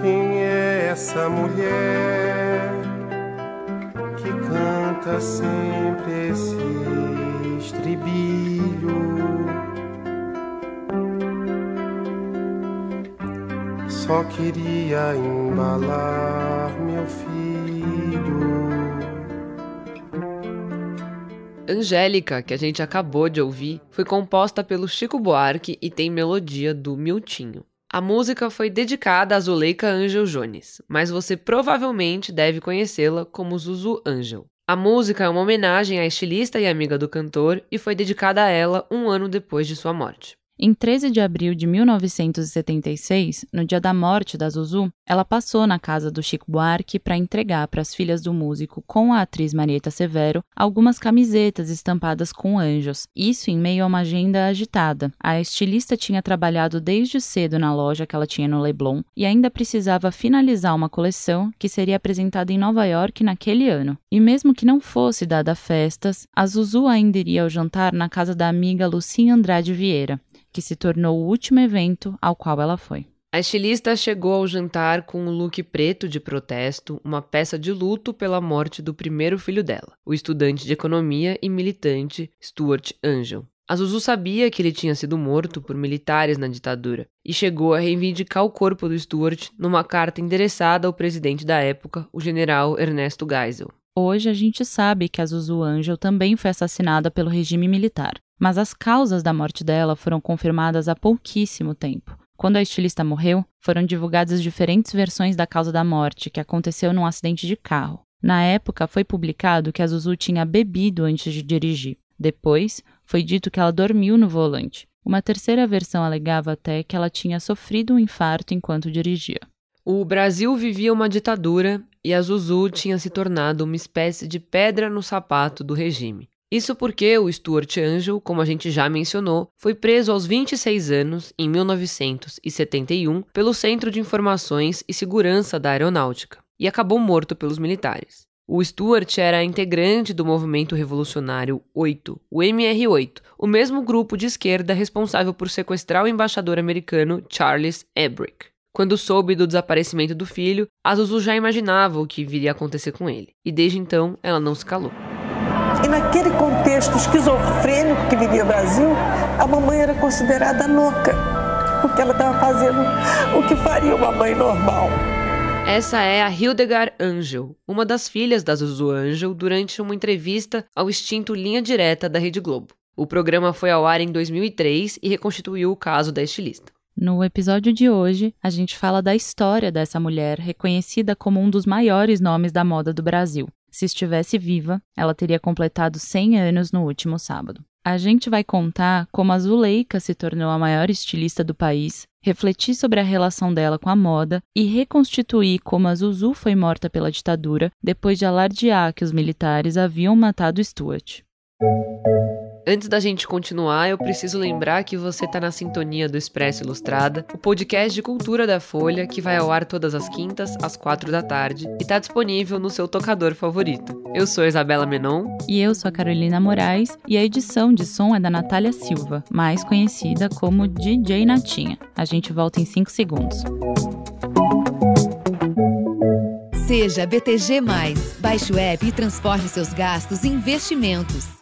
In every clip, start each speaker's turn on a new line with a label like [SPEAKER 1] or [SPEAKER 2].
[SPEAKER 1] Quem é essa mulher que canta sempre esse estribilho? Só queria embalar meu filho.
[SPEAKER 2] Angélica, que a gente acabou de ouvir, foi composta pelo Chico Buarque e tem melodia do Miltinho. A música foi dedicada a Zuleika Angel Jones, mas você provavelmente deve conhecê-la como Zuzu Angel. A música é uma homenagem à estilista e amiga do cantor e foi dedicada a ela um ano depois de sua morte.
[SPEAKER 3] Em 13 de abril de 1976, no dia da morte da Zuzu, ela passou na casa do Chico Buarque para entregar para as filhas do músico com a atriz Marieta Severo algumas camisetas estampadas com anjos, isso em meio a uma agenda agitada. A estilista tinha trabalhado desde cedo na loja que ela tinha no Leblon e ainda precisava finalizar uma coleção que seria apresentada em Nova York naquele ano. E mesmo que não fosse dada festas, a Zuzu ainda iria ao jantar na casa da amiga Lucinha Andrade Vieira que se tornou o último evento ao qual ela foi.
[SPEAKER 2] A estilista chegou ao jantar com um look preto de protesto, uma peça de luto pela morte do primeiro filho dela, o estudante de economia e militante Stuart Angel. A Zuzu sabia que ele tinha sido morto por militares na ditadura e chegou a reivindicar o corpo do Stuart numa carta endereçada ao presidente da época, o general Ernesto Geisel.
[SPEAKER 3] Hoje a gente sabe que a Zuzu Angel também foi assassinada pelo regime militar mas as causas da morte dela foram confirmadas há pouquíssimo tempo. Quando a estilista morreu, foram divulgadas diferentes versões da causa da morte, que aconteceu num acidente de carro. Na época, foi publicado que a Zuzu tinha bebido antes de dirigir. Depois, foi dito que ela dormiu no volante. Uma terceira versão alegava até que ela tinha sofrido um infarto enquanto dirigia.
[SPEAKER 2] O Brasil vivia uma ditadura e a Zuzu tinha se tornado uma espécie de pedra no sapato do regime. Isso porque o Stuart Angel, como a gente já mencionou, foi preso aos 26 anos, em 1971, pelo Centro de Informações e Segurança da Aeronáutica, e acabou morto pelos militares. O Stuart era integrante do movimento revolucionário 8, o MR8, o mesmo grupo de esquerda responsável por sequestrar o embaixador americano Charles Ebrick. Quando soube do desaparecimento do filho, Azuzu já imaginava o que viria a acontecer com ele, e desde então ela não se calou.
[SPEAKER 4] E naquele contexto esquizofrênico que vivia o Brasil, a mamãe era considerada louca, porque ela estava fazendo o que faria uma mãe normal.
[SPEAKER 2] Essa é a Hildegard Angel, uma das filhas da Zuzu Angel, durante uma entrevista ao extinto Linha Direta da Rede Globo. O programa foi ao ar em 2003 e reconstituiu o caso da estilista.
[SPEAKER 3] No episódio de hoje, a gente fala da história dessa mulher, reconhecida como um dos maiores nomes da moda do Brasil. Se estivesse viva, ela teria completado 100 anos no último sábado. A gente vai contar como a Zuleika se tornou a maior estilista do país, refletir sobre a relação dela com a moda e reconstituir como a Zuzu foi morta pela ditadura depois de alardear que os militares haviam matado Stuart.
[SPEAKER 2] Antes da gente continuar, eu preciso lembrar que você está na sintonia do Expresso Ilustrada, o podcast de cultura da Folha, que vai ao ar todas as quintas, às quatro da tarde, e está disponível no seu tocador favorito. Eu sou Isabela Menon.
[SPEAKER 3] E eu sou a Carolina Moraes, e a edição de som é da Natália Silva, mais conhecida como DJ Natinha. A gente volta em 5 segundos.
[SPEAKER 5] Seja BTG. Baixe o app e transforme seus gastos em investimentos.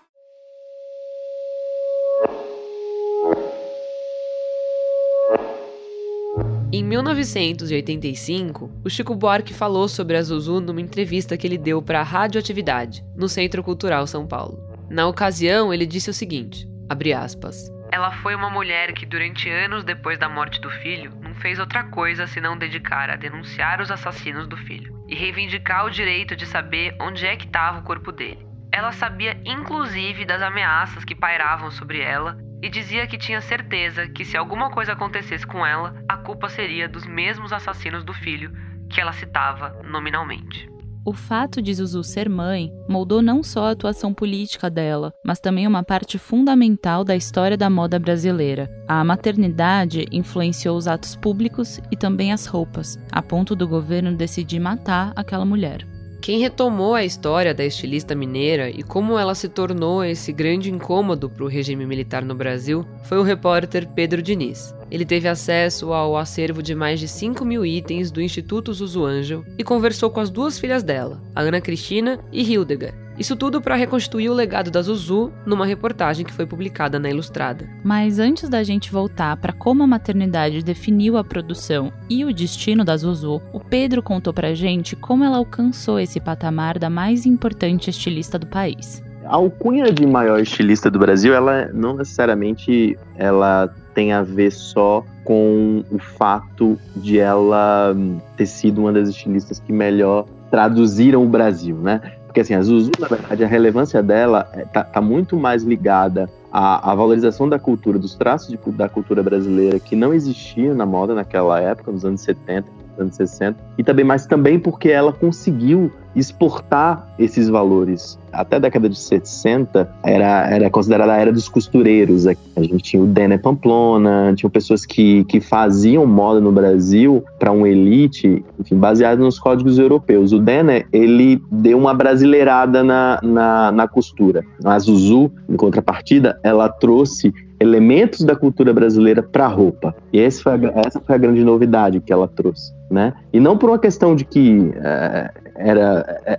[SPEAKER 2] Em 1985, o Chico Buarque falou sobre a Zuzu numa entrevista que ele deu para a Radioatividade, no Centro Cultural São Paulo. Na ocasião, ele disse o seguinte: aspas, Ela foi uma mulher que, durante anos depois da morte do filho, não fez outra coisa senão dedicar a denunciar os assassinos do filho e reivindicar o direito de saber onde é que estava o corpo dele. Ela sabia inclusive das ameaças que pairavam sobre ela e dizia que tinha certeza que se alguma coisa acontecesse com ela, a culpa seria dos mesmos assassinos do filho que ela citava nominalmente.
[SPEAKER 3] O fato de Zuzu ser mãe moldou não só a atuação política dela, mas também uma parte fundamental da história da moda brasileira. A maternidade influenciou os atos públicos e também as roupas, a ponto do governo decidir matar aquela mulher.
[SPEAKER 2] Quem retomou a história da estilista mineira e como ela se tornou esse grande incômodo para o regime militar no Brasil foi o repórter Pedro Diniz. Ele teve acesso ao acervo de mais de 5 mil itens do Instituto Zuzuangel e conversou com as duas filhas dela, a Ana Cristina e Hildegard. Isso tudo para reconstituir o legado da Zuzu numa reportagem que foi publicada na Ilustrada.
[SPEAKER 3] Mas antes da gente voltar para como a maternidade definiu a produção e o destino da Zuzu, o Pedro contou pra gente como ela alcançou esse patamar da mais importante estilista do país.
[SPEAKER 6] A alcunha de maior estilista do Brasil, ela não necessariamente ela tem a ver só com o fato de ela ter sido uma das estilistas que melhor traduziram o Brasil, né? Porque assim, a Zuzu, na verdade, a relevância dela está é, tá muito mais ligada à, à, valorização da cultura, dos traços de, da cultura brasileira que não existia na moda naquela época, nos anos 70, anos 60, e também, mas também porque ela conseguiu exportar esses valores. Até a década de 60 era, era considerada a era dos costureiros. A gente tinha o Denner Pamplona, tinha pessoas que, que faziam moda no Brasil para uma elite, enfim, baseado nos códigos europeus. O Denner, ele deu uma brasileirada na, na, na costura. A Zuzu, em contrapartida, ela trouxe elementos da cultura brasileira para a roupa. E esse foi a, essa foi a grande novidade que ela trouxe, né? E não por uma questão de que é, era é,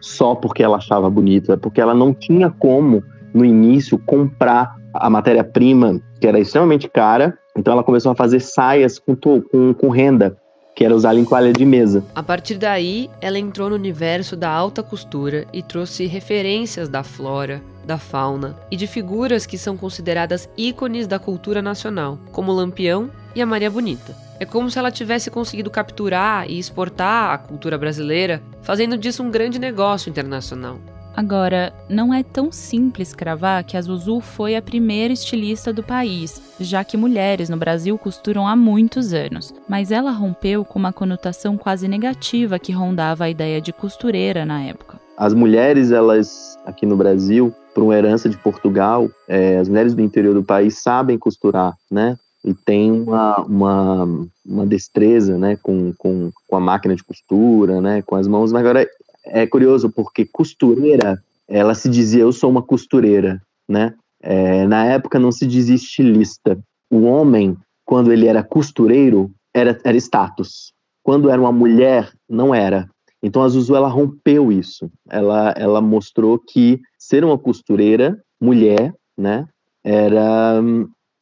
[SPEAKER 6] só porque ela achava bonito, é porque ela não tinha como, no início, comprar a matéria-prima, que era extremamente cara, então ela começou a fazer saias com, com, com renda, que era usar em de mesa.
[SPEAKER 2] A partir daí, ela entrou no universo da alta costura e trouxe referências da flora, da fauna e de figuras que são consideradas ícones da cultura nacional, como o Lampião e a Maria Bonita. É como se ela tivesse conseguido capturar e exportar a cultura brasileira, fazendo disso um grande negócio internacional.
[SPEAKER 3] Agora, não é tão simples cravar que a Zuzu foi a primeira estilista do país, já que mulheres no Brasil costuram há muitos anos, mas ela rompeu com uma conotação quase negativa que rondava a ideia de costureira na época.
[SPEAKER 6] As mulheres, elas aqui no Brasil, por uma herança de Portugal, é, as mulheres do interior do país sabem costurar, né? e tem uma, uma, uma destreza né, com, com, com a máquina de costura, né, com as mãos. Mas agora é curioso porque costureira, ela se dizia eu sou uma costureira, né? É, na época não se dizia estilista. O homem, quando ele era costureiro, era, era status. Quando era uma mulher, não era. Então a Zuzu ela rompeu isso. Ela, ela mostrou que ser uma costureira, mulher, né, era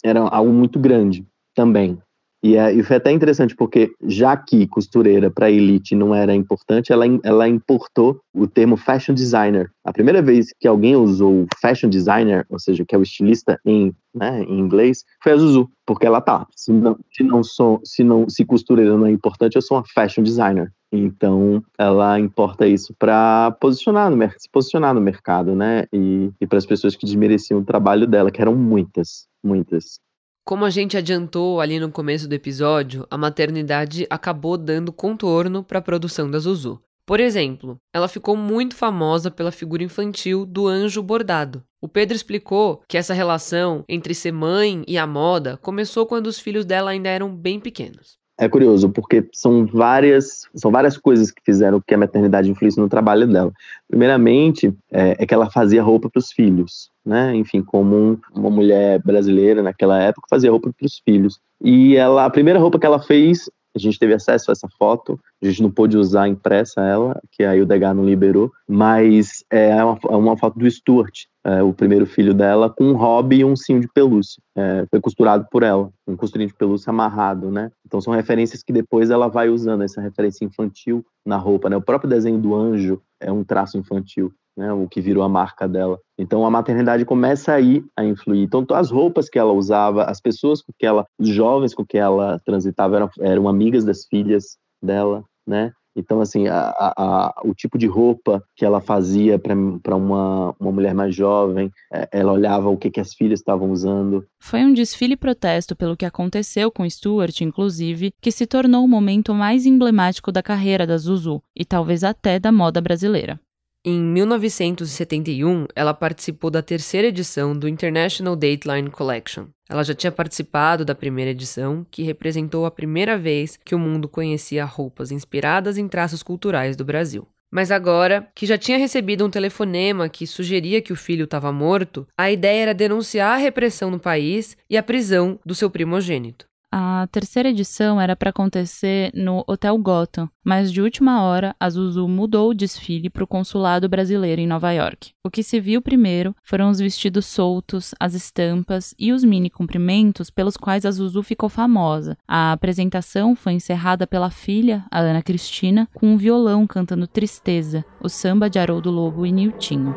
[SPEAKER 6] era algo muito grande também. E, é, e foi até interessante, porque já que costureira para elite não era importante, ela, ela importou o termo fashion designer. A primeira vez que alguém usou fashion designer, ou seja, que é o estilista em, né, em inglês, foi a Zuzu, porque ela tá. Se não, se não sou, se não, se costureira não é importante, eu sou uma fashion designer. Então, ela importa isso para posicionar no se posicionar no mercado, né? E, e para as pessoas que desmereciam o trabalho dela, que eram muitas, muitas.
[SPEAKER 2] Como a gente adiantou ali no começo do episódio, a maternidade acabou dando contorno para a produção da Zuzu. Por exemplo, ela ficou muito famosa pela figura infantil do anjo bordado. O Pedro explicou que essa relação entre ser mãe e a moda começou quando os filhos dela ainda eram bem pequenos
[SPEAKER 6] é curioso, porque são várias, são várias coisas que fizeram que a maternidade influísse no trabalho dela. Primeiramente, é, é que ela fazia roupa para os filhos, né? Enfim, como um, uma mulher brasileira naquela época fazia roupa para os filhos. E ela, a primeira roupa que ela fez, a gente teve acesso a essa foto, a gente não pôde usar impressa ela, que aí o Degas não liberou, mas é uma, é uma foto do Stuart, é, o primeiro filho dela, com um hobby e um cinho de pelúcia. É, foi costurado por ela, um costurinho de pelúcia amarrado, né? Então são referências que depois ela vai usando, essa referência infantil na roupa, né? O próprio desenho do anjo é um traço infantil. Né, o que virou a marca dela. Então a maternidade começa aí a influir. Então as roupas que ela usava, as pessoas com que ela, os jovens com que ela transitava eram, eram amigas das filhas dela, né? Então, assim, a, a, o tipo de roupa que ela fazia para uma, uma mulher mais jovem, é, ela olhava o que, que as filhas estavam usando.
[SPEAKER 3] Foi um desfile protesto pelo que aconteceu com Stuart, inclusive, que se tornou o momento mais emblemático da carreira da Zuzu e talvez até da moda brasileira.
[SPEAKER 2] Em 1971, ela participou da terceira edição do International Dateline Collection. Ela já tinha participado da primeira edição, que representou a primeira vez que o mundo conhecia roupas inspiradas em traços culturais do Brasil. Mas agora, que já tinha recebido um telefonema que sugeria que o filho estava morto, a ideia era denunciar a repressão no país e a prisão do seu primogênito.
[SPEAKER 3] A terceira edição era para acontecer no Hotel Gotham, mas de última hora a Zuzu mudou o desfile para o consulado brasileiro em Nova York. O que se viu primeiro foram os vestidos soltos, as estampas e os mini cumprimentos pelos quais a Zuzu ficou famosa. A apresentação foi encerrada pela filha, a Ana Cristina, com um violão cantando Tristeza, o samba de Haroldo Lobo e Niltinho.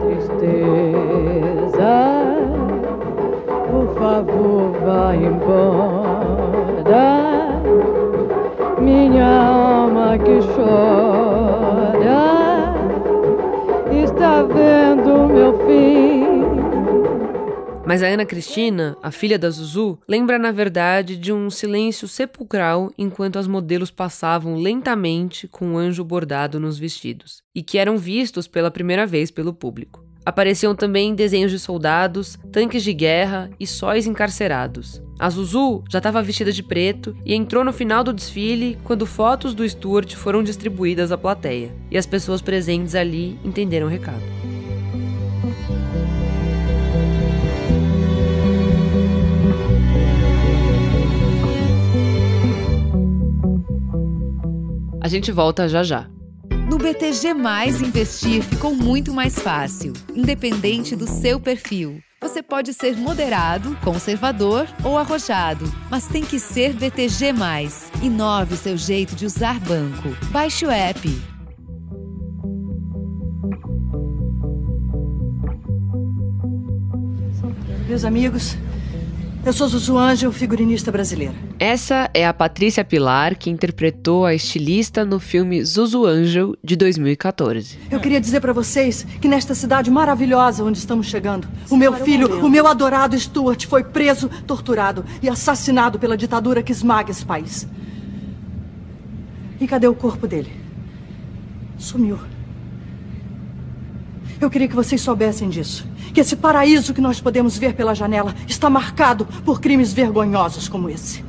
[SPEAKER 7] Tristeza por favor, vá embora. Minha alma que chora está vendo meu fim.
[SPEAKER 2] Mas a Ana Cristina, a filha da Zuzu, lembra na verdade de um silêncio sepulcral enquanto as modelos passavam lentamente com o anjo bordado nos vestidos, e que eram vistos pela primeira vez pelo público. Apareciam também desenhos de soldados, tanques de guerra e sóis encarcerados. A Zuzu já estava vestida de preto e entrou no final do desfile quando fotos do Stuart foram distribuídas à plateia. E as pessoas presentes ali entenderam o recado. A gente volta já já.
[SPEAKER 5] No BTG, investir ficou muito mais fácil, independente do seu perfil. Você pode ser moderado, conservador ou arrojado, mas tem que ser BTG. Inove seu jeito de usar banco. Baixe o app.
[SPEAKER 8] Meus amigos, eu sou Zuzu Angel, figurinista brasileira.
[SPEAKER 2] Essa é a Patrícia Pilar, que interpretou a estilista no filme Zuzu Angel, de 2014.
[SPEAKER 8] Eu queria dizer para vocês que nesta cidade maravilhosa onde estamos chegando, o meu filho, o meu adorado Stuart, foi preso, torturado e assassinado pela ditadura que esmaga esse país. E cadê o corpo dele? Sumiu. Eu queria que vocês soubessem disso que esse paraíso que nós podemos ver pela janela está marcado por crimes vergonhosos como esse.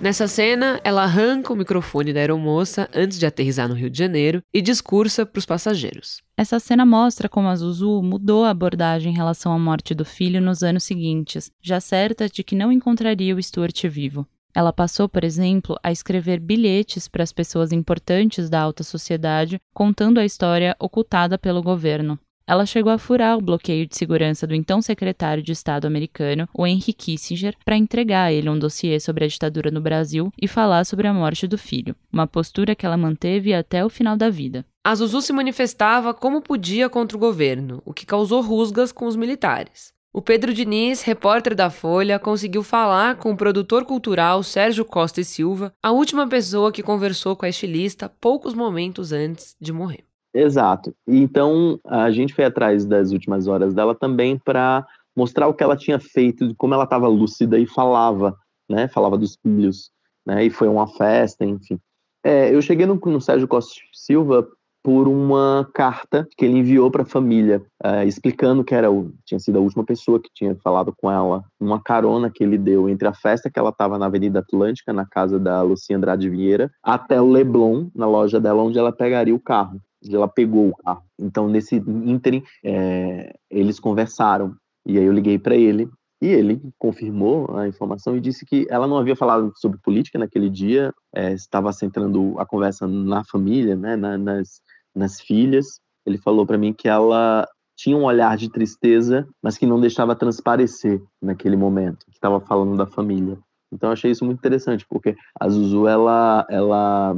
[SPEAKER 2] Nessa cena, ela arranca o microfone da aeromoça antes de aterrissar no Rio de Janeiro e discursa para os passageiros.
[SPEAKER 3] Essa cena mostra como a Zuzu mudou a abordagem em relação à morte do filho nos anos seguintes, já certa de que não encontraria o Stuart vivo. Ela passou, por exemplo, a escrever bilhetes para as pessoas importantes da alta sociedade, contando a história ocultada pelo governo. Ela chegou a furar o bloqueio de segurança do então secretário de Estado americano, o Henry Kissinger, para entregar a ele um dossiê sobre a ditadura no Brasil e falar sobre a morte do filho, uma postura que ela manteve até o final da vida.
[SPEAKER 2] A Zuzu se manifestava como podia contra o governo, o que causou rusgas com os militares. O Pedro Diniz, repórter da Folha, conseguiu falar com o produtor cultural Sérgio Costa e Silva, a última pessoa que conversou com a estilista poucos momentos antes de morrer.
[SPEAKER 6] Exato. Então, a gente foi atrás das últimas horas dela também para mostrar o que ela tinha feito, como ela estava lúcida e falava, né? Falava dos filhos, né? E foi uma festa, enfim. É, eu cheguei no, no Sérgio Costa Silva por uma carta que ele enviou para a família, uh, explicando que era o, tinha sido a última pessoa que tinha falado com ela, uma carona que ele deu entre a festa que ela estava na Avenida Atlântica, na casa da Lucia Andrade Vieira, até o Leblon, na loja dela, onde ela pegaria o carro ela pegou o carro. Então, nesse ínterim, é, eles conversaram. E aí eu liguei para ele e ele confirmou a informação e disse que ela não havia falado sobre política naquele dia, é, estava centrando a conversa na família, né, na, nas, nas filhas. Ele falou para mim que ela tinha um olhar de tristeza, mas que não deixava transparecer naquele momento, que estava falando da família. Então eu achei isso muito interessante, porque a Zuzu, ela, ela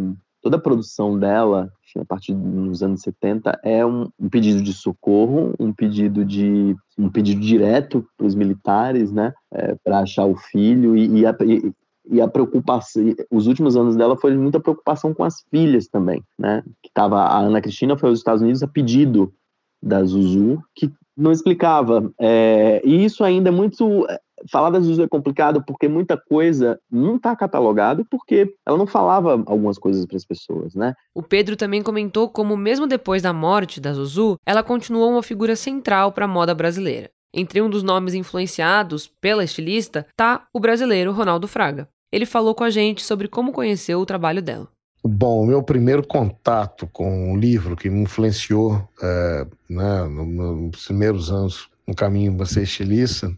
[SPEAKER 6] toda a produção dela a partir dos anos 70, é um, um pedido de socorro, um pedido de um pedido direto para os militares, né, é, para achar o filho e, e, a, e, e, a, preocupação. Os últimos anos dela foi muita preocupação com as filhas também, né? Que tava a Ana Cristina foi aos Estados Unidos a pedido da Zuzu, que não explicava. É, e isso ainda é muito falar da Zuzu é complicado porque muita coisa não está catalogado porque ela não falava algumas coisas para as pessoas, né?
[SPEAKER 2] O Pedro também comentou como mesmo depois da morte da Zuzu, ela continuou uma figura central para a moda brasileira. Entre um dos nomes influenciados pela estilista tá o brasileiro Ronaldo Fraga. Ele falou com a gente sobre como conheceu o trabalho dela.
[SPEAKER 9] Bom, o meu primeiro contato com um livro que me influenciou é, né, nos primeiros anos no caminho para ser estilista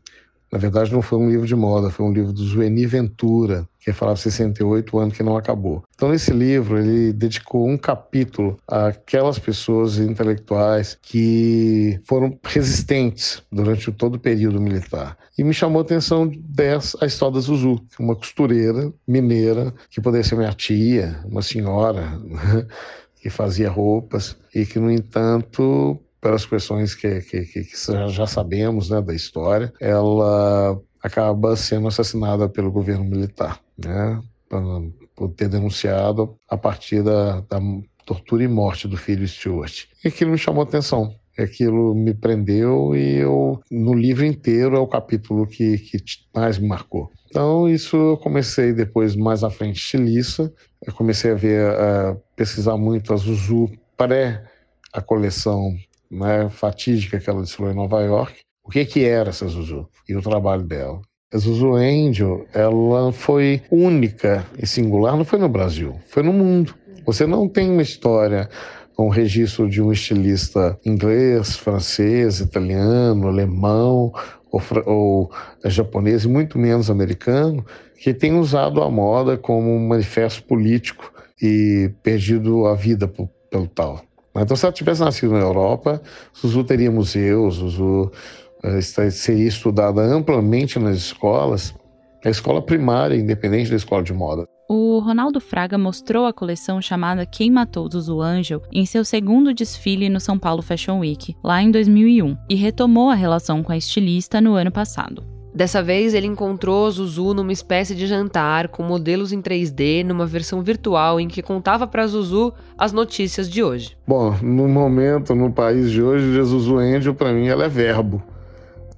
[SPEAKER 9] na verdade, não foi um livro de moda, foi um livro do Zueni Ventura, que falava 68, o ano que não acabou. Então, nesse livro, ele dedicou um capítulo àquelas pessoas intelectuais que foram resistentes durante todo o período militar. E me chamou a atenção dessa, a história da Zuzu, uma costureira mineira, que poderia ser minha tia, uma senhora, que fazia roupas, e que, no entanto, pelas questões que, que, que, que já sabemos né, da história, ela acaba sendo assassinada pelo governo militar, né, por ter denunciado a partir da, da tortura e morte do filho Stuart. E aquilo me chamou atenção. Aquilo me prendeu e eu, no livro inteiro, é o capítulo que, que mais me marcou. Então, isso eu comecei depois, mais à frente, estilista. Eu comecei a ver, a pesquisar muito a Zuzu pré a coleção né, fatídica que ela desfilou em Nova York. O que, que era essa Zuzu e o trabalho dela? A Zuzu Angel, ela foi única e singular, não foi no Brasil, foi no mundo. Você não tem uma história com registro de um estilista inglês, francês, italiano, alemão ou, ou japonês, e muito menos americano, que tem usado a moda como um manifesto político e perdido a vida pelo tal. Então, se ela tivesse nascido na Europa, Zuzu teria museus, Zuzu uh, seria estudada amplamente nas escolas, a escola primária, independente da escola de moda.
[SPEAKER 3] O Ronaldo Fraga mostrou a coleção chamada Quem Matou Zuzu Angel em seu segundo desfile no São Paulo Fashion Week, lá em 2001, e retomou a relação com a estilista no ano passado.
[SPEAKER 2] Dessa vez, ele encontrou Zuzu numa espécie de jantar com modelos em 3D, numa versão virtual em que contava para Zuzu as notícias de hoje.
[SPEAKER 9] Bom, no momento, no país de hoje, Zuzu Angel, para mim, ela é verbo.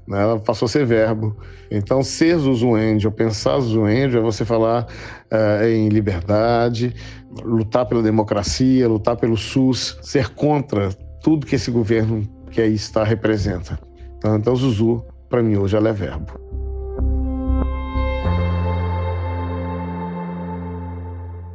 [SPEAKER 9] Né? Ela passou a ser verbo. Então, ser Zuzu Angel, pensar Zuzu Angel é você falar uh, em liberdade, lutar pela democracia, lutar pelo SUS, ser contra tudo que esse governo que aí está representa. Então, então Zuzu, para mim, hoje ela é verbo.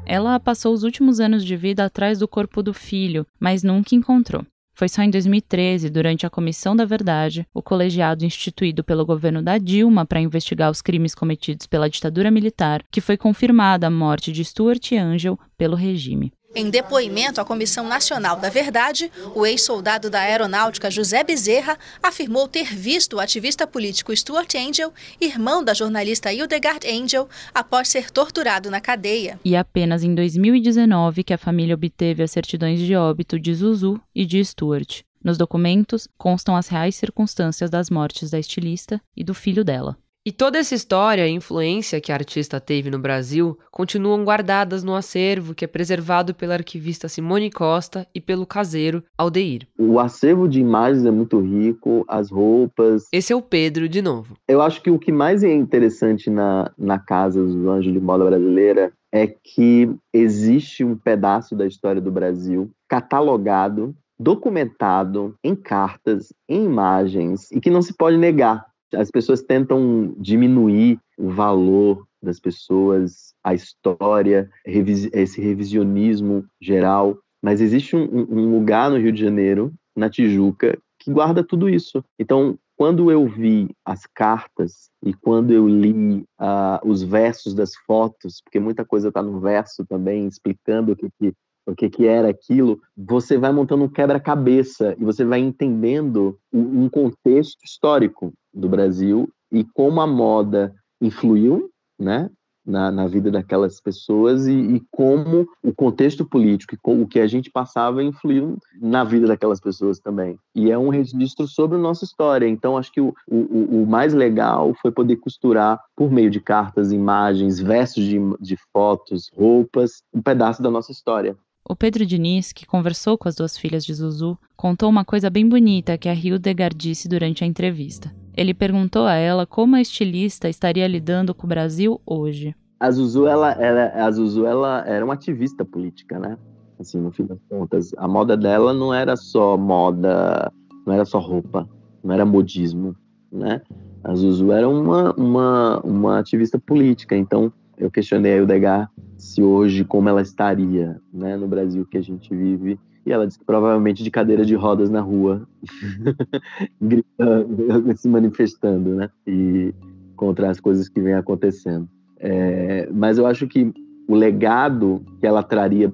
[SPEAKER 3] Ela passou os últimos anos de vida atrás do corpo do filho, mas nunca encontrou. Foi só em 2013, durante a Comissão da Verdade, o colegiado instituído pelo governo da Dilma para investigar os crimes cometidos pela ditadura militar, que foi confirmada a morte de Stuart Angel pelo regime.
[SPEAKER 10] Em depoimento à Comissão Nacional da Verdade, o ex-soldado da Aeronáutica José Bezerra afirmou ter visto o ativista político Stuart Angel, irmão da jornalista Hildegard Angel, após ser torturado na cadeia.
[SPEAKER 3] E apenas em 2019 que a família obteve as certidões de óbito de Zuzu e de Stuart. Nos documentos constam as reais circunstâncias das mortes da estilista e do filho dela.
[SPEAKER 2] E toda essa história e influência que a artista teve no Brasil continuam guardadas no acervo que é preservado pela arquivista Simone Costa e pelo caseiro Aldeir.
[SPEAKER 6] O acervo de imagens é muito rico, as roupas.
[SPEAKER 2] Esse é o Pedro de novo.
[SPEAKER 6] Eu acho que o que mais é interessante na, na Casa dos Anjos de Moda Brasileira é que existe um pedaço da história do Brasil catalogado, documentado em cartas, em imagens e que não se pode negar as pessoas tentam diminuir o valor das pessoas, a história, esse revisionismo geral, mas existe um, um lugar no Rio de Janeiro, na Tijuca, que guarda tudo isso. Então, quando eu vi as cartas e quando eu li uh, os versos das fotos, porque muita coisa está no verso também, explicando o que, que o que, que era aquilo, você vai montando um quebra-cabeça e você vai entendendo um contexto histórico do Brasil e como a moda influiu, né, na, na vida daquelas pessoas e, e, como o contexto político e o que a gente passava influiu na vida daquelas pessoas também. E é um registro sobre a nossa história. Então, acho que o, o, o mais legal foi poder costurar, por meio de cartas, imagens, versos de, de fotos, roupas, um pedaço da nossa história.
[SPEAKER 3] O Pedro Diniz, que conversou com as duas filhas de Zuzu, contou uma coisa bem bonita que a Hildegard disse durante a entrevista. Ele perguntou a ela como a estilista estaria lidando com o Brasil hoje.
[SPEAKER 6] A Zuzu, ela, ela, a Zuzu, ela era uma ativista política, né? Assim, no fim das contas, a moda dela não era só moda, não era só roupa, não era modismo, né? A Zuzu era uma, uma, uma ativista política, então eu questionei a Hildegard se hoje como ela estaria, né, no Brasil que a gente vive. E ela disse que provavelmente de cadeira de rodas na rua, gritando, se manifestando, né? E contra as coisas que vêm acontecendo. É, mas eu acho que o legado que ela traria,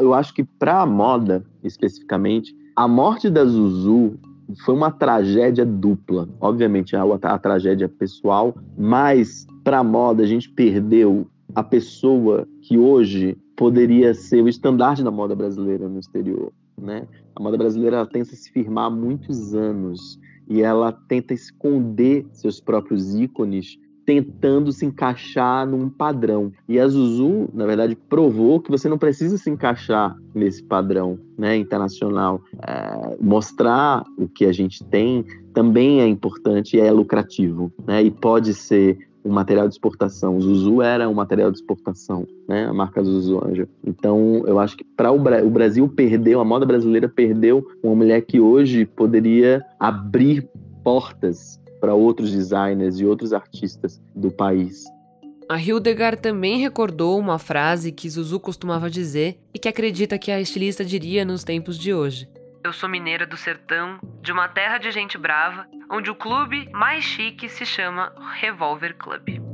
[SPEAKER 6] eu acho que para a moda especificamente, a morte da Zuzu foi uma tragédia dupla. Obviamente, a, a tragédia pessoal, mas para moda a gente perdeu a pessoa que hoje poderia ser o estandarte da moda brasileira no exterior, né? A moda brasileira tenta se firmar há muitos anos e ela tenta esconder seus próprios ícones tentando se encaixar num padrão. E a Zuzu, na verdade, provou que você não precisa se encaixar nesse padrão né, internacional. É, mostrar o que a gente tem também é importante e é lucrativo. Né, e pode ser um material de exportação. O Zuzu era um material de exportação, né? A marca Zuzu Anjo. Então, eu acho que para o, Bra o Brasil perdeu, a moda brasileira perdeu uma mulher que hoje poderia abrir portas para outros designers e outros artistas do país.
[SPEAKER 2] A Hildegard também recordou uma frase que Zuzu costumava dizer e que acredita que a estilista diria nos tempos de hoje. Eu sou mineira do sertão, de uma terra de gente brava, onde o clube mais chique se chama Revolver Club.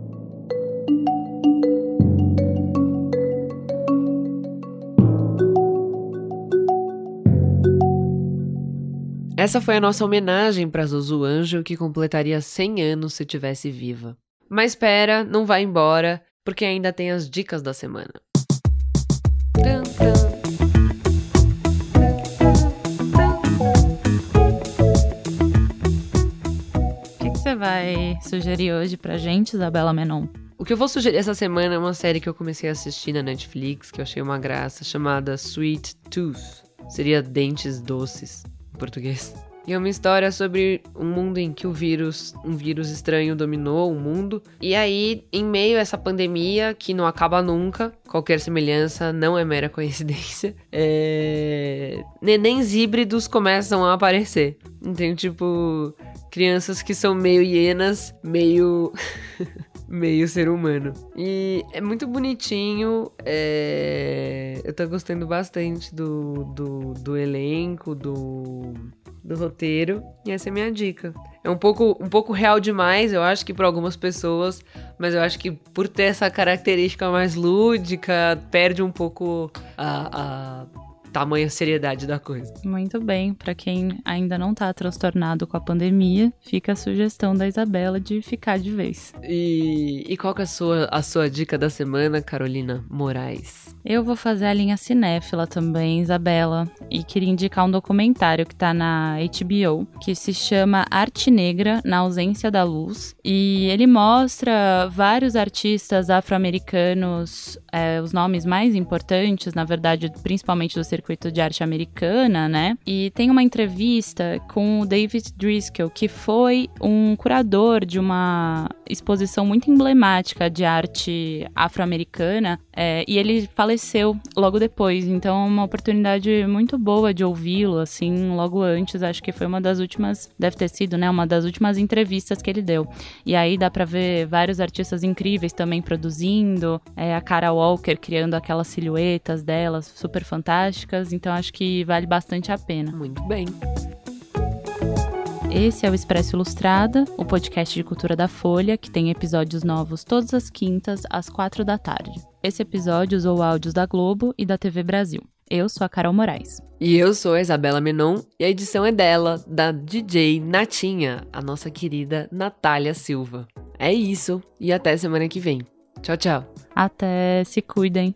[SPEAKER 2] Essa foi a nossa homenagem para Zuzu Anjo, que completaria 100 anos se tivesse viva. Mas espera, não vai embora, porque ainda tem as dicas da semana.
[SPEAKER 3] O que, que você vai sugerir hoje pra gente, Isabela Menon?
[SPEAKER 2] O que eu vou sugerir essa semana é uma série que eu comecei a assistir na Netflix, que eu achei uma graça, chamada Sweet Tooth. Seria Dentes Doces português. E é uma história sobre um mundo em que o vírus, um vírus estranho dominou o mundo. E aí, em meio a essa pandemia que não acaba nunca, qualquer semelhança não é mera coincidência, é... nenéns híbridos começam a aparecer. Então, tipo, crianças que são meio hienas, meio. meio ser humano. E é muito bonitinho. É... Eu tô gostando bastante do, do, do elenco, do, do roteiro. E essa é a minha dica. É um pouco, um pouco real demais, eu acho que para algumas pessoas, mas eu acho que por ter essa característica mais lúdica, perde um pouco a, a tamanha seriedade da coisa.
[SPEAKER 3] Muito bem, para quem ainda não tá transtornado com a pandemia, fica a sugestão da Isabela de ficar de vez.
[SPEAKER 2] E, e qual que é a sua, a sua dica da semana, Carolina Moraes?
[SPEAKER 3] Eu vou fazer a linha cinéfila também, Isabela, e queria indicar um documentário que tá na HBO, que se chama Arte Negra na ausência da luz, e ele mostra vários artistas afro-americanos, é, os nomes mais importantes, na verdade, principalmente do circuito de arte americana, né? E tem uma entrevista com o David Driscoll, que foi um curador de uma exposição muito emblemática de arte afro-americana, é, e ele faleceu logo depois. Então, é uma oportunidade muito boa de ouvi-lo, assim, logo antes. Acho que foi uma das últimas, deve ter sido, né? Uma das últimas entrevistas que ele deu. E aí dá para ver vários artistas incríveis também produzindo, é, a Cara Walker criando aquelas silhuetas dela super fantásticas então acho que vale bastante a pena.
[SPEAKER 2] Muito bem.
[SPEAKER 3] Esse é o Expresso Ilustrada, o podcast de cultura da Folha, que tem episódios novos todas as quintas, às quatro da tarde. Esse episódio usou áudios da Globo e da TV Brasil. Eu sou a Carol Moraes.
[SPEAKER 2] E eu sou a Isabela Menon, e a edição é dela, da DJ Natinha, a nossa querida Natália Silva. É isso, e até semana que vem. Tchau, tchau.
[SPEAKER 3] Até, se cuidem.